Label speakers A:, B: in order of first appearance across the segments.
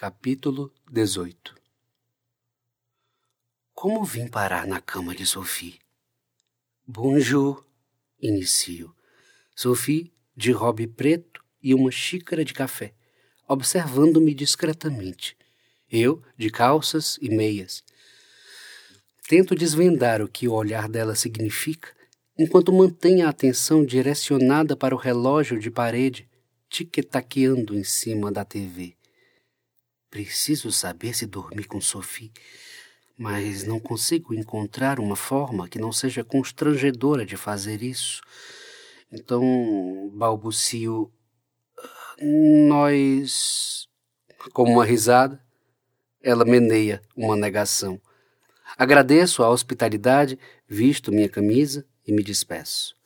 A: Capítulo 18 Como vim parar na cama de Sophie? Bonjour, inicio. Sophie, de robe preto e uma xícara de café, observando-me discretamente. Eu, de calças e meias. Tento desvendar o que o olhar dela significa, enquanto mantenho a atenção direcionada para o relógio de parede, tic-taqueando em cima da TV. Preciso saber se dormi com Sophie, mas não consigo encontrar uma forma que não seja constrangedora de fazer isso. Então balbucio. Nós. Com uma risada, ela meneia uma negação. Agradeço a hospitalidade, visto minha camisa e me despeço.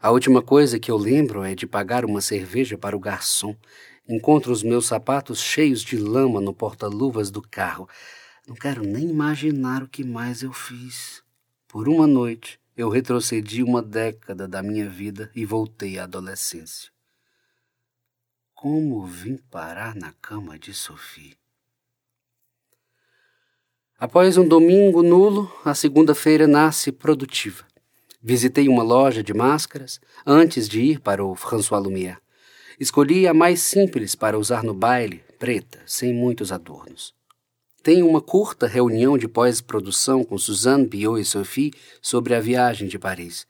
A: A última coisa que eu lembro é de pagar uma cerveja para o garçom Encontro os meus sapatos cheios de lama no porta-luvas do carro. Não quero nem imaginar o que mais eu fiz. Por uma noite, eu retrocedi uma década da minha vida e voltei à adolescência. Como vim parar na cama de Sophie? Após um domingo nulo, a segunda-feira nasce produtiva. Visitei uma loja de máscaras antes de ir para o François Lumière. Escolhi a mais simples para usar no baile, preta, sem muitos adornos. Tenho uma curta reunião de pós-produção com Suzanne, Biot e Sophie sobre a viagem de Paris.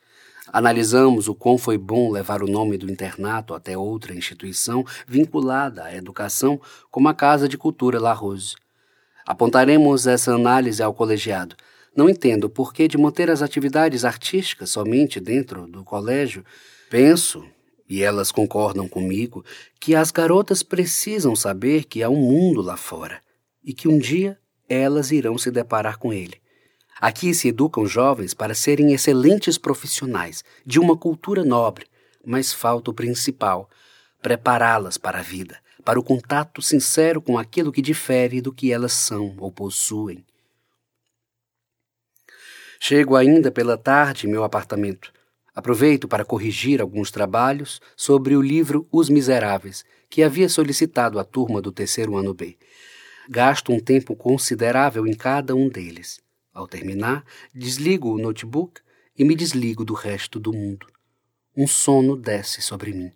A: Analisamos o quão foi bom levar o nome do internato até outra instituição vinculada à educação, como a Casa de Cultura La Rose. Apontaremos essa análise ao colegiado. Não entendo o porquê de manter as atividades artísticas somente dentro do colégio. Penso, e elas concordam comigo, que as garotas precisam saber que há um mundo lá fora e que um dia elas irão se deparar com ele. Aqui se educam jovens para serem excelentes profissionais de uma cultura nobre, mas falta o principal: prepará-las para a vida, para o contato sincero com aquilo que difere do que elas são ou possuem. Chego ainda pela tarde em meu apartamento. Aproveito para corrigir alguns trabalhos sobre o livro Os Miseráveis, que havia solicitado à turma do terceiro ano B. Gasto um tempo considerável em cada um deles. Ao terminar, desligo o notebook e me desligo do resto do mundo. Um sono desce sobre mim.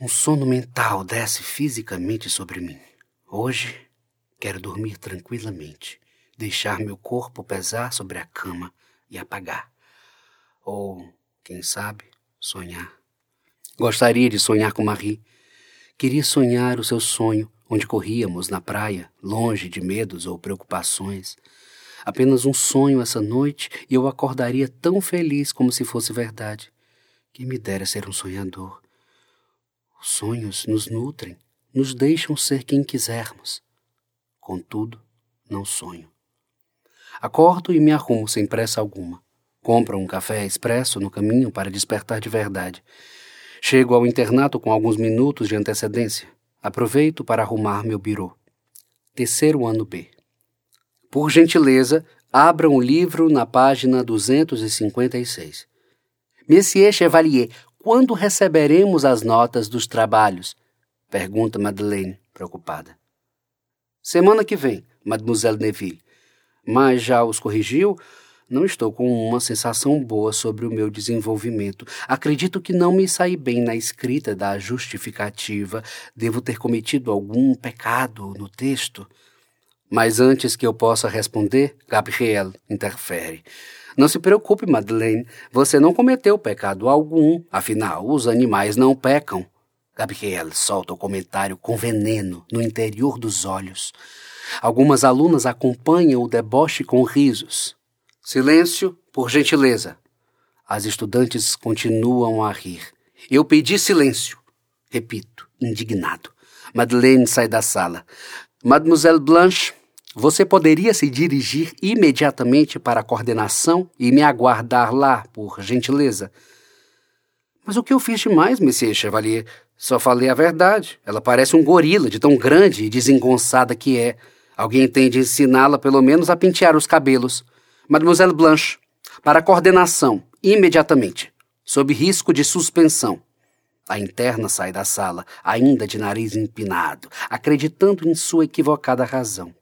A: Um sono mental desce fisicamente sobre mim. Hoje quero dormir tranquilamente, deixar meu corpo pesar sobre a cama e apagar. Ou, quem sabe, sonhar. Gostaria de sonhar com Marie. Queria sonhar o seu sonho, onde corríamos na praia, longe de medos ou preocupações. Apenas um sonho essa noite e eu acordaria tão feliz como se fosse verdade. Quem me dera ser um sonhador. Os sonhos nos nutrem, nos deixam ser quem quisermos. Contudo, não sonho. Acordo e me arrumo sem pressa alguma. Compro um café expresso no caminho para despertar de verdade. Chego ao internato com alguns minutos de antecedência. Aproveito para arrumar meu birô. Terceiro ano B. Por gentileza, abram o livro na página 256. Monsieur Chevalier, quando receberemos as notas dos trabalhos? Pergunta Madeleine, preocupada. Semana que vem, Mademoiselle Neville. Mas já os corrigiu não estou com uma sensação boa sobre o meu desenvolvimento. Acredito que não me saí bem na escrita da justificativa. Devo ter cometido algum pecado no texto. Mas antes que eu possa responder, Gabriel interfere. Não se preocupe, Madeleine. Você não cometeu pecado algum. Afinal, os animais não pecam. Gabriel solta o comentário com veneno no interior dos olhos. Algumas alunas acompanham o deboche com risos. Silêncio, por gentileza. As estudantes continuam a rir. Eu pedi silêncio. Repito, indignado. Madeleine sai da sala. Mademoiselle Blanche, você poderia se dirigir imediatamente para a coordenação e me aguardar lá, por gentileza? Mas o que eu fiz demais, Monsieur Chevalier? Só falei a verdade. Ela parece um gorila de tão grande e desengonçada que é. Alguém tem de ensiná-la pelo menos a pentear os cabelos. Mademoiselle Blanche, para coordenação, imediatamente, sob risco de suspensão. A interna sai da sala, ainda de nariz empinado, acreditando em sua equivocada razão.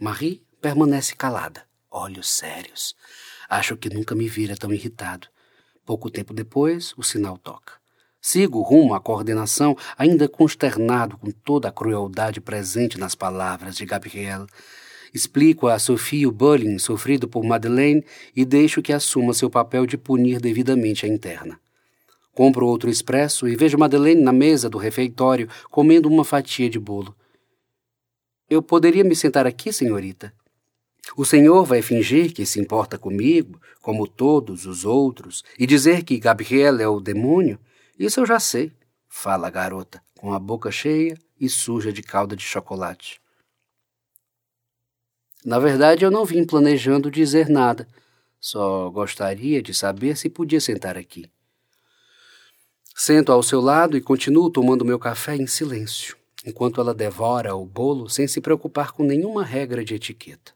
A: Marie permanece calada, olhos sérios. Acho que nunca me vira tão irritado. Pouco tempo depois, o sinal toca. Sigo rumo à coordenação, ainda consternado com toda a crueldade presente nas palavras de Gabriel. Explico a Sophie o bullying sofrido por Madeleine e deixo que assuma seu papel de punir devidamente a interna. Compro outro expresso e vejo Madeleine na mesa do refeitório comendo uma fatia de bolo. Eu poderia me sentar aqui, senhorita? O senhor vai fingir que se importa comigo, como todos os outros, e dizer que Gabriel é o demônio? Isso eu já sei, fala a garota, com a boca cheia e suja de calda de chocolate. Na verdade, eu não vim planejando dizer nada. Só gostaria de saber se podia sentar aqui. Sento ao seu lado e continuo tomando meu café em silêncio, enquanto ela devora o bolo sem se preocupar com nenhuma regra de etiqueta.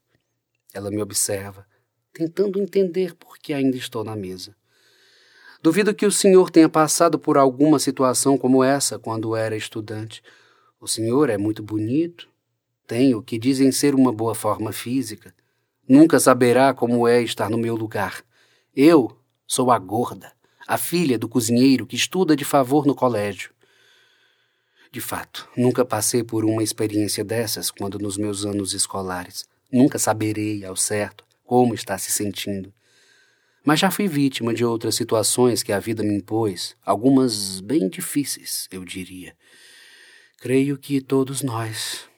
A: Ela me observa, tentando entender por que ainda estou na mesa. Duvido que o senhor tenha passado por alguma situação como essa quando era estudante. O senhor é muito bonito, tem o que dizem ser uma boa forma física. Nunca saberá como é estar no meu lugar. Eu sou a gorda a filha do cozinheiro que estuda de favor no colégio. De fato, nunca passei por uma experiência dessas quando nos meus anos escolares. Nunca saberei ao certo como está se sentindo. Mas já fui vítima de outras situações que a vida me impôs, algumas bem difíceis, eu diria. Creio que todos nós.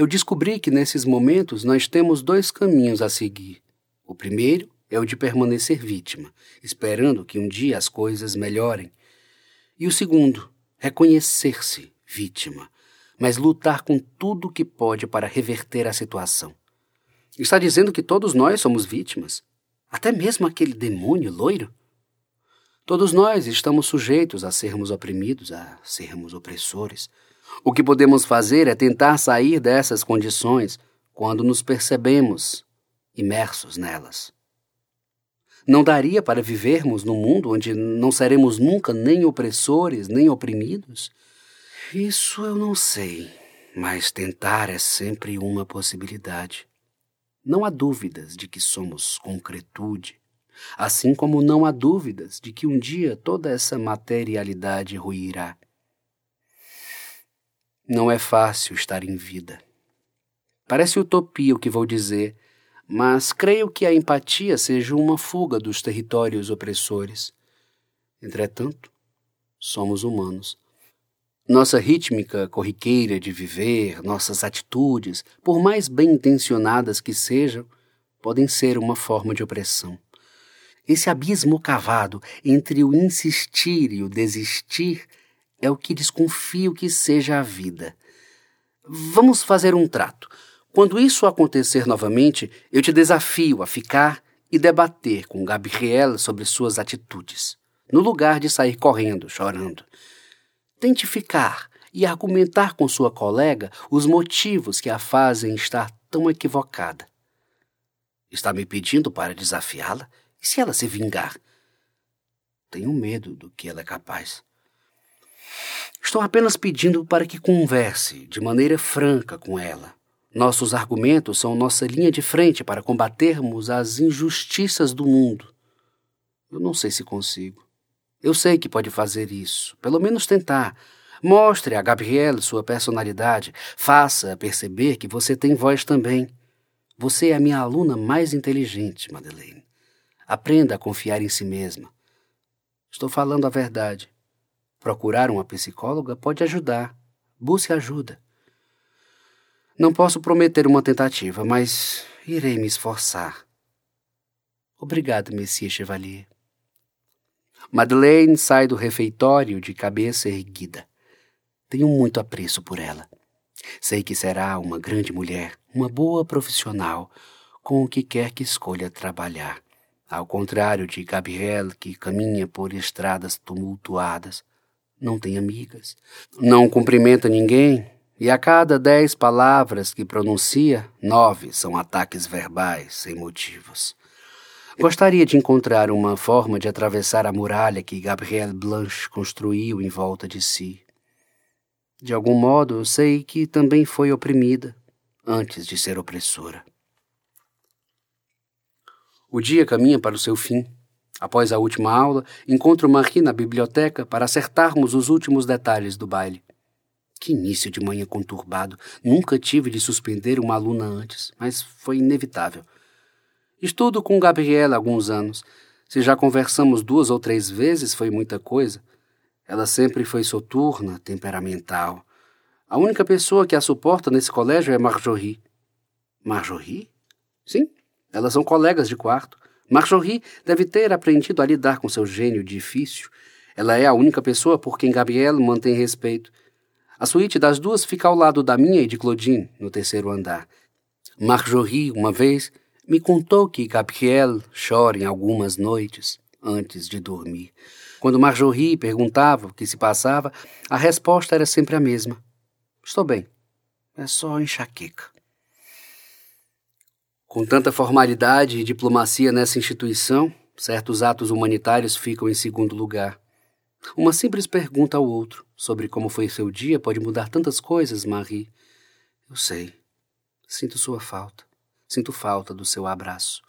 A: Eu descobri que nesses momentos nós temos dois caminhos a seguir. O primeiro é o de permanecer vítima, esperando que um dia as coisas melhorem. E o segundo, reconhecer-se vítima, mas lutar com tudo o que pode para reverter a situação. Está dizendo que todos nós somos vítimas? Até mesmo aquele demônio loiro? Todos nós estamos sujeitos a sermos oprimidos, a sermos opressores. O que podemos fazer é tentar sair dessas condições quando nos percebemos imersos nelas. Não daria para vivermos num mundo onde não seremos nunca nem opressores, nem oprimidos? Isso eu não sei, mas tentar é sempre uma possibilidade. Não há dúvidas de que somos concretude, assim como não há dúvidas de que um dia toda essa materialidade ruirá. Não é fácil estar em vida. Parece utopia o que vou dizer, mas creio que a empatia seja uma fuga dos territórios opressores. Entretanto, somos humanos. Nossa rítmica corriqueira de viver, nossas atitudes, por mais bem intencionadas que sejam, podem ser uma forma de opressão. Esse abismo cavado entre o insistir e o desistir é o que desconfio que seja a vida. Vamos fazer um trato. Quando isso acontecer novamente, eu te desafio a ficar e debater com Gabriela sobre suas atitudes, no lugar de sair correndo, chorando. Tente ficar e argumentar com sua colega os motivos que a fazem estar tão equivocada. Está me pedindo para desafiá-la? E se ela se vingar? Tenho medo do que ela é capaz. Estou apenas pedindo para que converse de maneira franca com ela nossos argumentos são nossa linha de frente para combatermos as injustiças do mundo. Eu não sei se consigo. Eu sei que pode fazer isso, pelo menos tentar. Mostre a Gabrielle sua personalidade, faça perceber que você tem voz também. Você é a minha aluna mais inteligente, Madeleine. Aprenda a confiar em si mesma. Estou falando a verdade. Procurar uma psicóloga pode ajudar. Busque ajuda. Não posso prometer uma tentativa, mas irei me esforçar. Obrigado, Monsieur Chevalier. Madeleine sai do refeitório de cabeça erguida. Tenho muito apreço por ela. Sei que será uma grande mulher, uma boa profissional, com o que quer que escolha trabalhar. Ao contrário de Gabrielle, que caminha por estradas tumultuadas, não tem amigas, não cumprimenta ninguém, e a cada dez palavras que pronuncia, nove são ataques verbais sem motivos. Gostaria de encontrar uma forma de atravessar a muralha que Gabrielle Blanche construiu em volta de si. De algum modo, sei que também foi oprimida antes de ser opressora. O dia caminha para o seu fim. Após a última aula, encontro Marie na biblioteca para acertarmos os últimos detalhes do baile. Que início de manhã conturbado. Nunca tive de suspender uma aluna antes, mas foi inevitável. Estudo com Gabriela há alguns anos. Se já conversamos duas ou três vezes, foi muita coisa. Ela sempre foi soturna, temperamental. A única pessoa que a suporta nesse colégio é Marjorie. Marjorie? Sim, elas são colegas de quarto. Marjorie deve ter aprendido a lidar com seu gênio difícil. Ela é a única pessoa por quem Gabrielle mantém respeito. A suíte das duas fica ao lado da minha e de Claudine, no terceiro andar. Marjorie, uma vez, me contou que Gabrielle chora em algumas noites antes de dormir. Quando Marjorie perguntava o que se passava, a resposta era sempre a mesma: Estou bem. É só enxaqueca. Com tanta formalidade e diplomacia nessa instituição, certos atos humanitários ficam em segundo lugar. Uma simples pergunta ao outro sobre como foi seu dia pode mudar tantas coisas, Marie. Eu sei. Sinto sua falta. Sinto falta do seu abraço.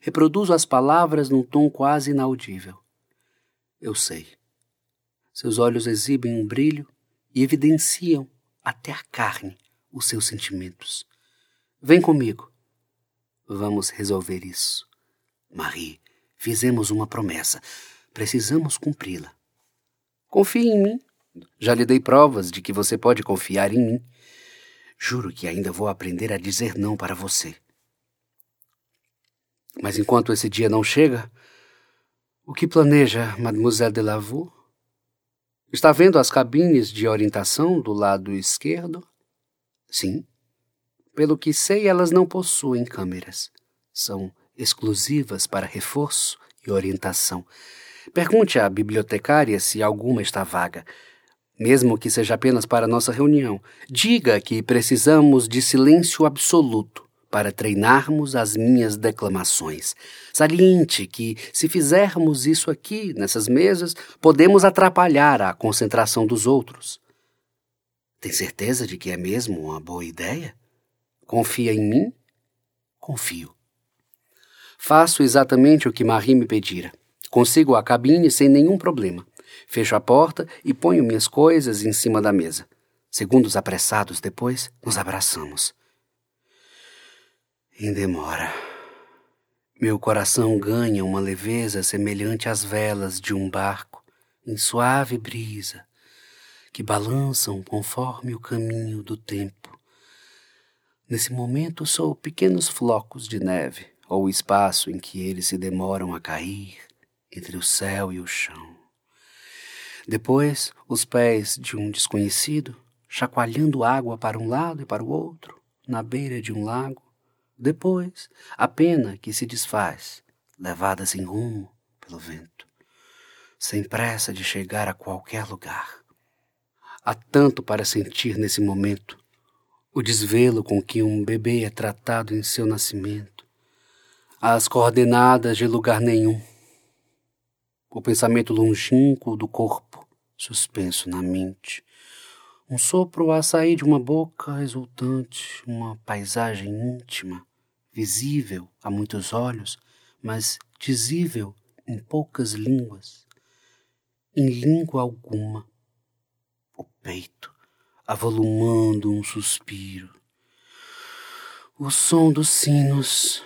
A: Reproduzo as palavras num tom quase inaudível. Eu sei. Seus olhos exibem um brilho e evidenciam até a carne os seus sentimentos. Vem comigo. Vamos resolver isso. Marie, fizemos uma promessa. Precisamos cumpri-la. Confie em mim. Já lhe dei provas de que você pode confiar em mim. Juro que ainda vou aprender a dizer não para você. Mas enquanto esse dia não chega, o que planeja Mademoiselle de Lavaux? Está vendo as cabines de orientação do lado esquerdo? Sim. Pelo que sei, elas não possuem câmeras. São exclusivas para reforço e orientação. Pergunte à bibliotecária se alguma está vaga. Mesmo que seja apenas para nossa reunião, diga que precisamos de silêncio absoluto para treinarmos as minhas declamações. Saliente que, se fizermos isso aqui, nessas mesas, podemos atrapalhar a concentração dos outros. Tem certeza de que é mesmo uma boa ideia? Confia em mim? Confio. Faço exatamente o que Marie me pedira. Consigo a cabine sem nenhum problema. Fecho a porta e ponho minhas coisas em cima da mesa. Segundos apressados depois, nos abraçamos. Em demora. Meu coração ganha uma leveza semelhante às velas de um barco em suave brisa que balançam conforme o caminho do tempo. Nesse momento sou pequenos flocos de neve, ou o espaço em que eles se demoram a cair entre o céu e o chão. Depois, os pés de um desconhecido, chacoalhando água para um lado e para o outro, na beira de um lago. Depois, a pena que se desfaz, levada sem rumo pelo vento, sem pressa de chegar a qualquer lugar. Há tanto para sentir nesse momento o desvelo com que um bebê é tratado em seu nascimento, as coordenadas de lugar nenhum, o pensamento longínquo do corpo suspenso na mente, um sopro a sair de uma boca exultante, uma paisagem íntima, visível a muitos olhos, mas dizível em poucas línguas, em língua alguma, o peito avolumando um suspiro. O som dos sinos,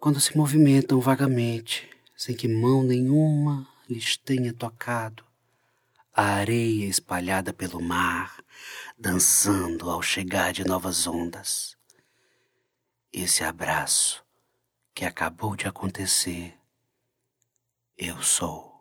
A: quando se movimentam vagamente, sem que mão nenhuma lhes tenha tocado, a areia espalhada pelo mar, dançando ao chegar de novas ondas. Esse abraço que acabou de acontecer, eu sou.